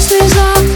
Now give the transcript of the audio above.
just is I